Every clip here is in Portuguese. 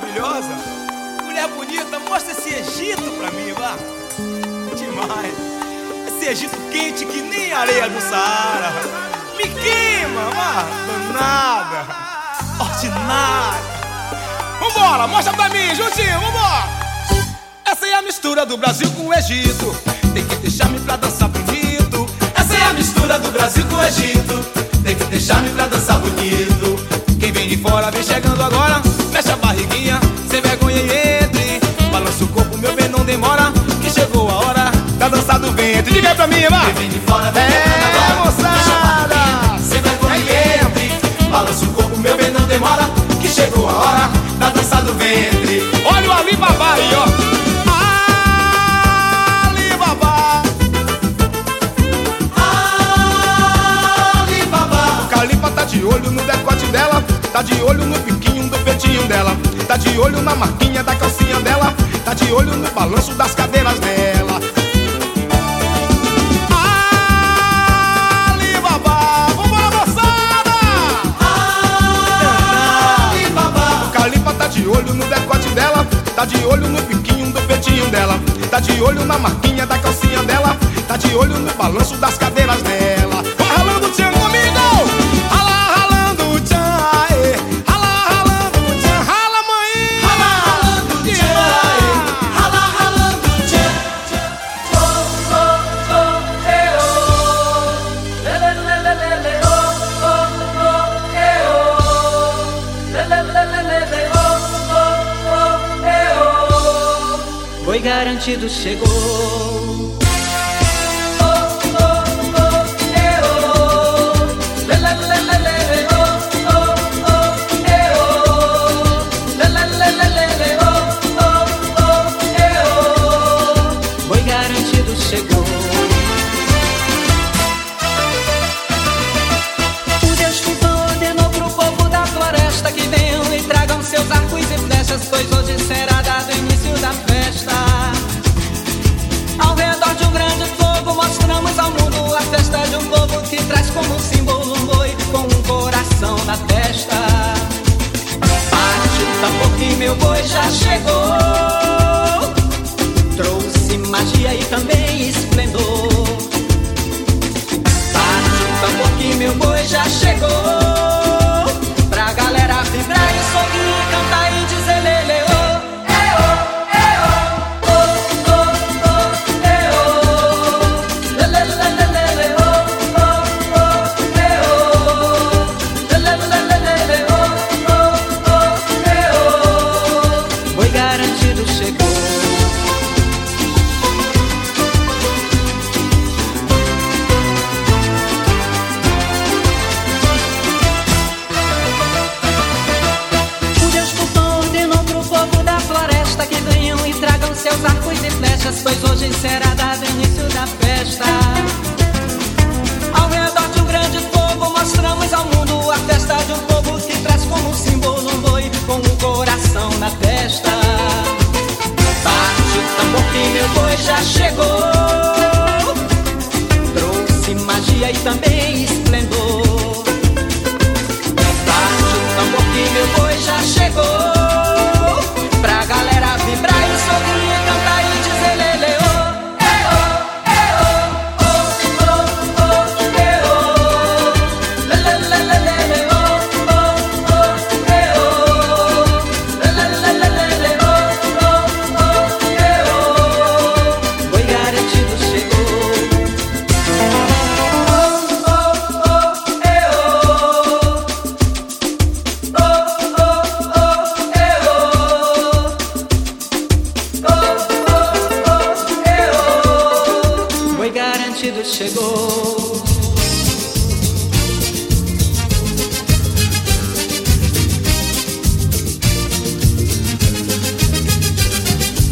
maravilhosa. Mulher bonita, mostra esse Egito pra mim, vá. Demais. Esse Egito quente que nem areia do Saara. Me queima, vá. Danada. Ordinária. Vambora, mostra pra mim, juntinho, vambora. Essa é a mistura do Brasil com o Egito. Tem que deixar-me pra dançar bonito. Essa é a mistura do Brasil com o Egito. Tem que deixar-me pra dançar bonito. Quem vem de fora vem chegando agora. Vai. Vem É, agora. moçada. Mexe a barriguinha, sem vergonha e entre. Balança o corpo, meu bem, não demora. Que chegou a hora da dança do ventre. Olha o Alibaba aí, ó. Alibaba. Alibaba. O Calipa tá de olho no decote dela. Tá de olho no biquinho do peitinho dela. Tá de olho na marquinha da calcinha dela. Tá de olho no balanço das cadeiras dela. Tá de olho no biquinho do peitinho dela, tá de olho na marquinha da calcinha dela, tá de olho no balanço das cadeiras dela. Foi garantido, chegou.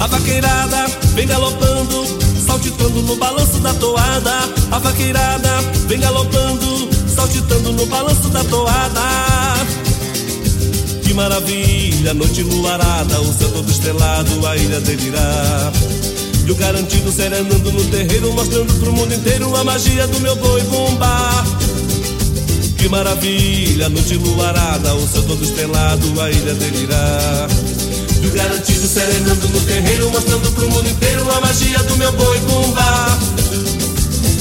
A vaqueirada vem galopando, saltitando no balanço da toada. A vaqueirada vem galopando, saltitando no balanço da toada. Que maravilha, noite luarada, o céu todo estrelado, a ilha delirá. E o garantido serenando no terreiro, mostrando pro mundo inteiro a magia do meu boi bomba. Que maravilha, noite luarada, o céu todo estrelado, a ilha delirá. E o garantido serenando no terreiro, mostrando pro mundo inteiro a magia do meu boi bumbá.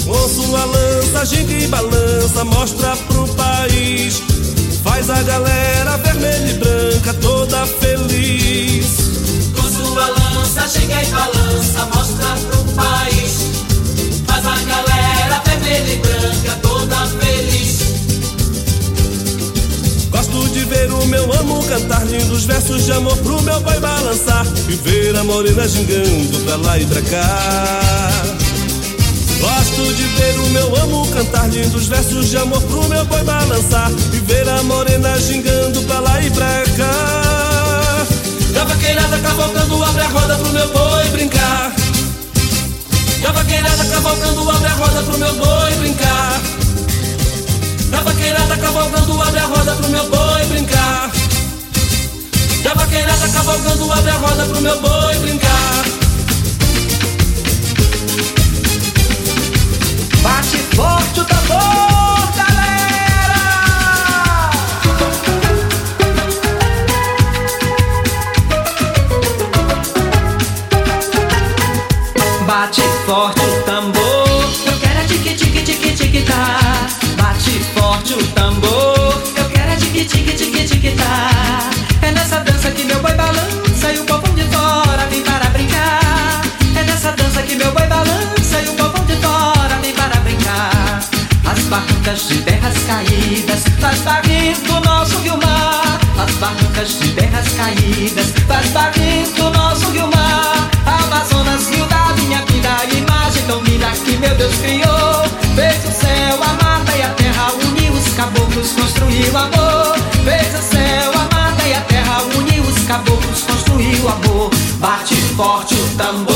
Com sua lança, ginga e balança, mostra pro país. Faz a galera vermelha e branca toda feliz. Ginga e balança, mostra pro país. Faz a galera vermelha e branca toda feliz. Gosto de ver o meu amo cantar lindos versos de amor pro meu pai balançar e ver a morena gingando pra lá e pra cá. Gosto de ver o meu amo cantar lindos versos de amor pro meu boi balançar e ver a morena gingando pra lá e pra cá. E a vaqueirada cavalgando abre a roda pro meu boi brincar. E a vaqueirada cavalgando abre a roda pro meu boi brincar. Da vaqueirada cavalgando abre a roda pro meu boi brincar. Da vaqueirada cavalgando abre a roda pro meu boi brincar. Bate forte o tambor, forte o tambor, eu quero é tique tique tique tique tá. Bate forte o tambor, eu quero é tique tique tique tique tá. É nessa dança que meu boi balança e o povão de fora vem para brincar. É nessa dança que meu boi balança e o povão de fora vem para brincar. As barrancas de terras caídas faz barrento o nosso rio mar. As barrancas de terras caídas faz barrento o nosso rio caboclos, construiu amor. Fez o céu, a mata e a terra, uniu os caboclos, construiu amor. Bate forte o tambor,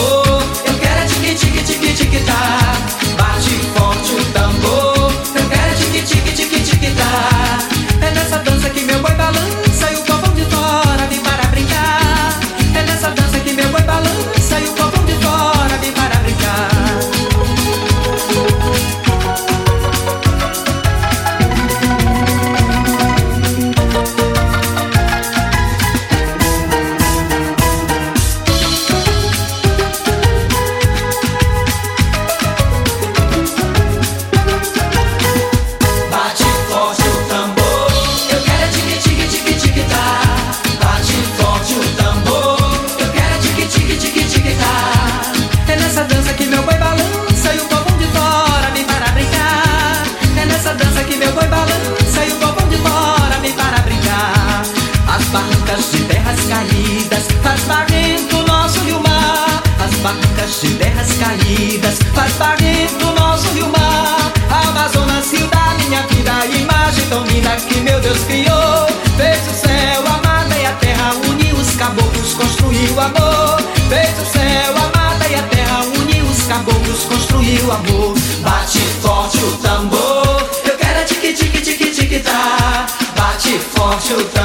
de terras caídas faz barrento nosso rio mar. Amazonas, rio da minha vida, imagem tão linda que meu Deus criou. Fez o céu, a mata e a terra, uniu os caboclos, construiu amor. Fez o céu, a mata e a terra, uniu os caboclos, construiu amor. Bate forte o tambor, eu quero é tique tique tique tique tá. Bate forte o tambor,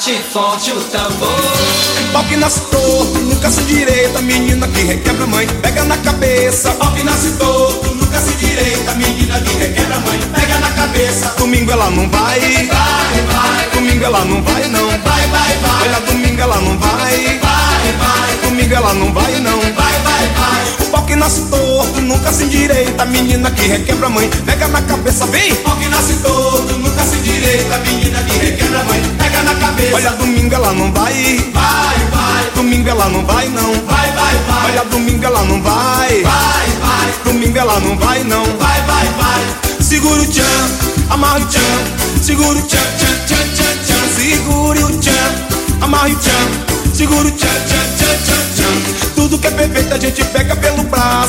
Bate forte o tambor. Que nasce torto, nunca se direita, menina que requebra mãe, pega na cabeça. Que nasce torto, nunca se direita, menina que requebra mãe, pega na cabeça. Domingo ela não vai, Vai, vai, domingo ela não vai não. vai, vai, vai. Olha, domingo ela não vai, Vai, vai, domingo ela não vai não. vai, vai, vai. O pau que nasce torto, nunca se endireita, menina que requebra mãe, pega na cabeça, vem. Pau que nasce torto, nunca se direita, menina que requebra mãe, pega na cabeça. Olha, domingo ela não vai, Vai, vai, domingo ela não vai não. vai, vai, vai. Olha, domingo ela não vai, Vai, vai, domingo ela não vai não. vai, vai, vai. Segura o tchan, amarra o tchan, segura o tchan, tchan, tchan, tchan, tchan. Segure o tchan, amarra o tchan, segura o tchan, tchan, tchan, tchan, tchan. Tudo que é perfeito a gente pega pelo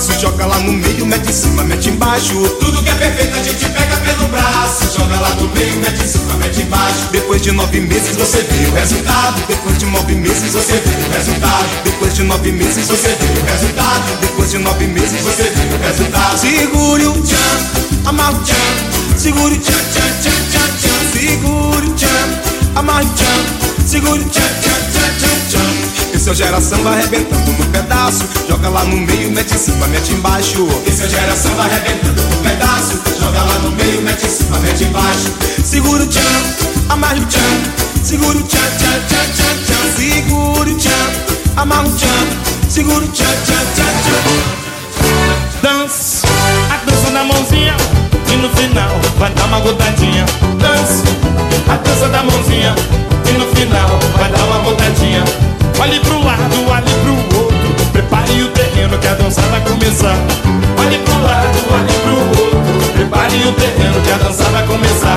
braço, joga lá no meio, mete em cima, mete embaixo. Tudo que é perfeito a gente pega pelo braço, joga lá no meio, mete em cima, mete embaixo. Depois de nove meses você vê o resultado. Depois de nove meses você vê o resultado. Depois de nove meses você vê o resultado. Depois de nove meses você vê o resultado. Segure o tchan, amarra o tchan. Segure o tchan, tchan, tchan, tchan, tchan. Segure o tchan, amarra o tchan. Segure o tchan. Esse geração vai arrebentando no pedaço. Joga lá no meio, mete em cima, mete embaixo. Esse é geração vai arrebentando por pedaço, joga lá no meio, mete em cima, mete embaixo. Segura o tchan, amarra o tchan. segura o tchan, tchan, tchan, tchan, tchan. Segura o tchan, amarra o tchan, segura o tchan, tchan, tchan, tchan. Dança, a dança da mãozinha e no final vai dar uma gotadinha. Dança, a dança da mãozinha começar. Olhe pro lado, olhe pro outro, prepare o terreno que a dança vai começar.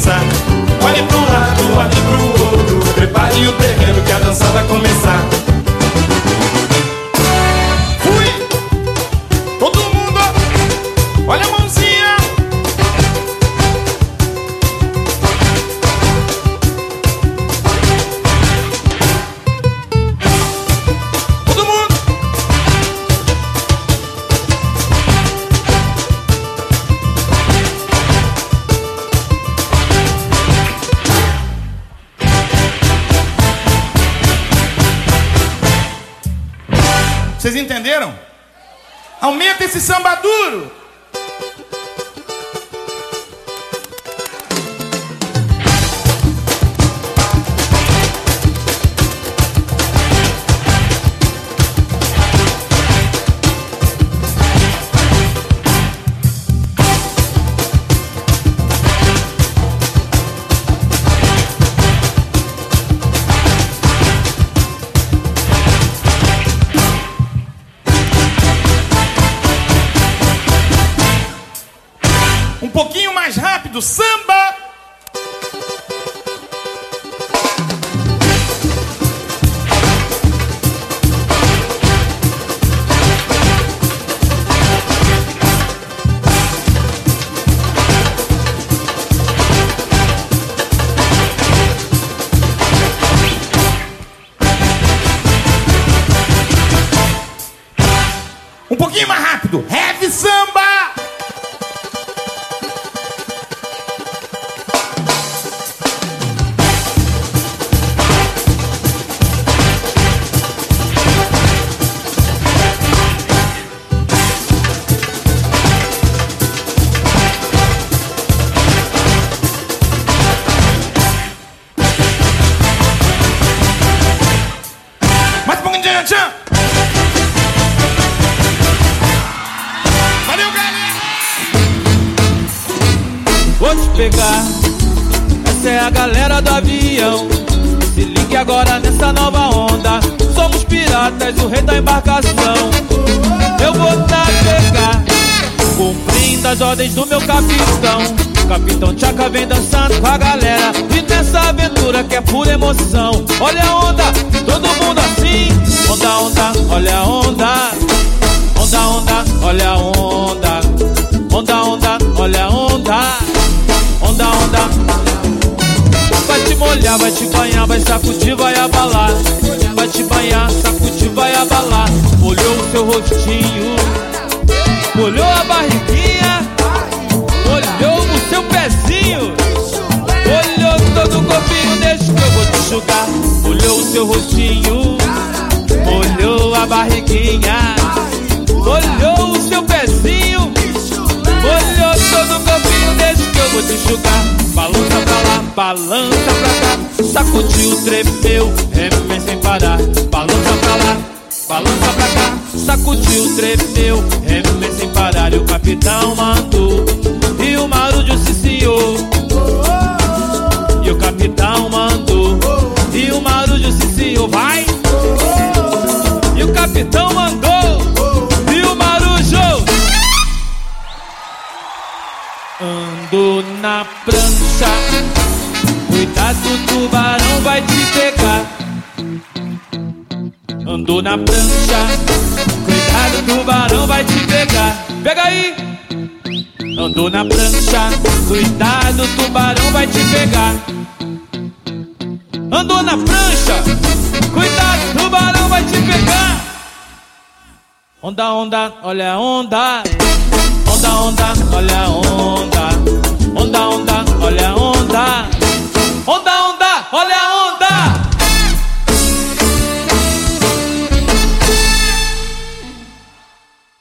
Começar Olhe pro lado, olhe pro outro. Prepare o terreno que a dança vai começar Vocês entenderam? Aumenta esse samba duro! Rápido, samba! Um pouquinho mais rápido, heavy pegar. Essa é a galera do avião. Se ligue agora nessa nova onda. Somos piratas, o rei da embarcação. Eu vou navegar, cumprindo as ordens do meu capitão. Capitão Tchaca vem dançando com a galera. E nessa aventura que é pura emoção. Olha a onda, todo mundo assim. Onda, onda, olha a onda. Onda, onda, olha a onda. Onda, onda, olha a onda. Onda, onda. Vai te molhar, vai te banhar, vai sacudir, vai abalar. Vai te banhar, sacudir, vai abalar. Olhou o seu rostinho, olhou a barriguinha, capitão mandou, e o Marujo se ciou. E o capitão mandou, e o Marujo se ciou. Vai! E o capitão mandou, e o Marujo Ando na prancha, Cuidado, tubarão vai te pegar. Andou na prancha, cuidado, tubarão vai te pegar. Pega aí! Andou na prancha, cuidado, o tubarão vai te pegar. Andou na prancha, cuidado, o tubarão vai te pegar. Onda, onda, olha a onda. Onda, onda, olha a onda. Onda, onda.